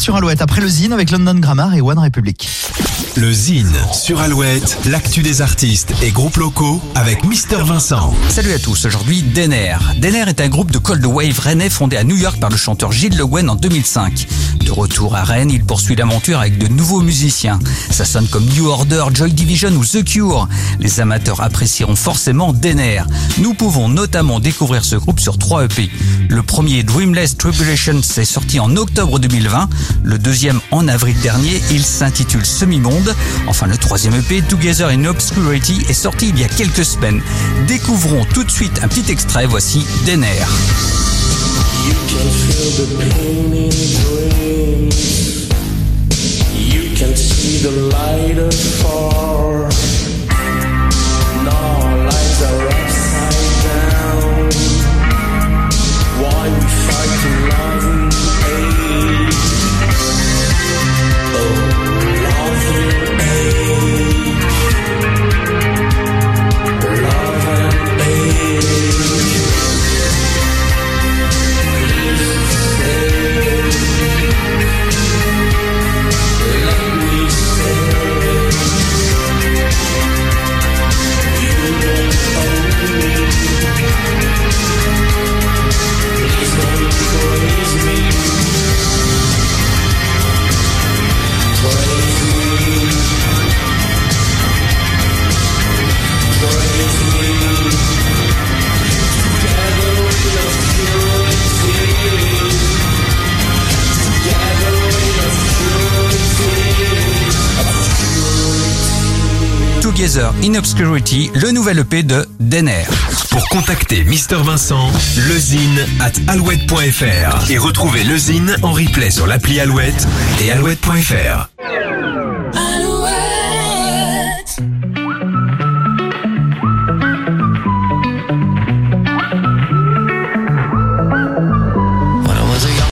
sur Alouette après le Zine avec London Grammar et One Republic. Le Zine sur Alouette, l'actu des artistes et groupes locaux avec Mister Vincent. Salut à tous, aujourd'hui Denner. Denner est un groupe de cold wave rennais fondé à New York par le chanteur Gilles Le Guen en 2005. De retour à Rennes, il poursuit l'aventure avec de nouveaux musiciens. Ça sonne comme New Order, Joy Division ou The Cure. Les amateurs apprécieront forcément Denner. Nous pouvons notamment découvrir ce groupe sur trois EP. Le premier Dreamless Tribulation s'est sorti en octobre 2020, le deuxième en avril dernier, il s'intitule Semi-Monde. Enfin le troisième EP Together in Obscurity est sorti il y a quelques semaines. Découvrons tout de suite un petit extrait, voici Denner. In Obscurity, le nouvel EP de Denner. Pour contacter Mister Vincent, lezine at alouette.fr et retrouver le Zine en replay sur l'appli Alouette et alouette.fr.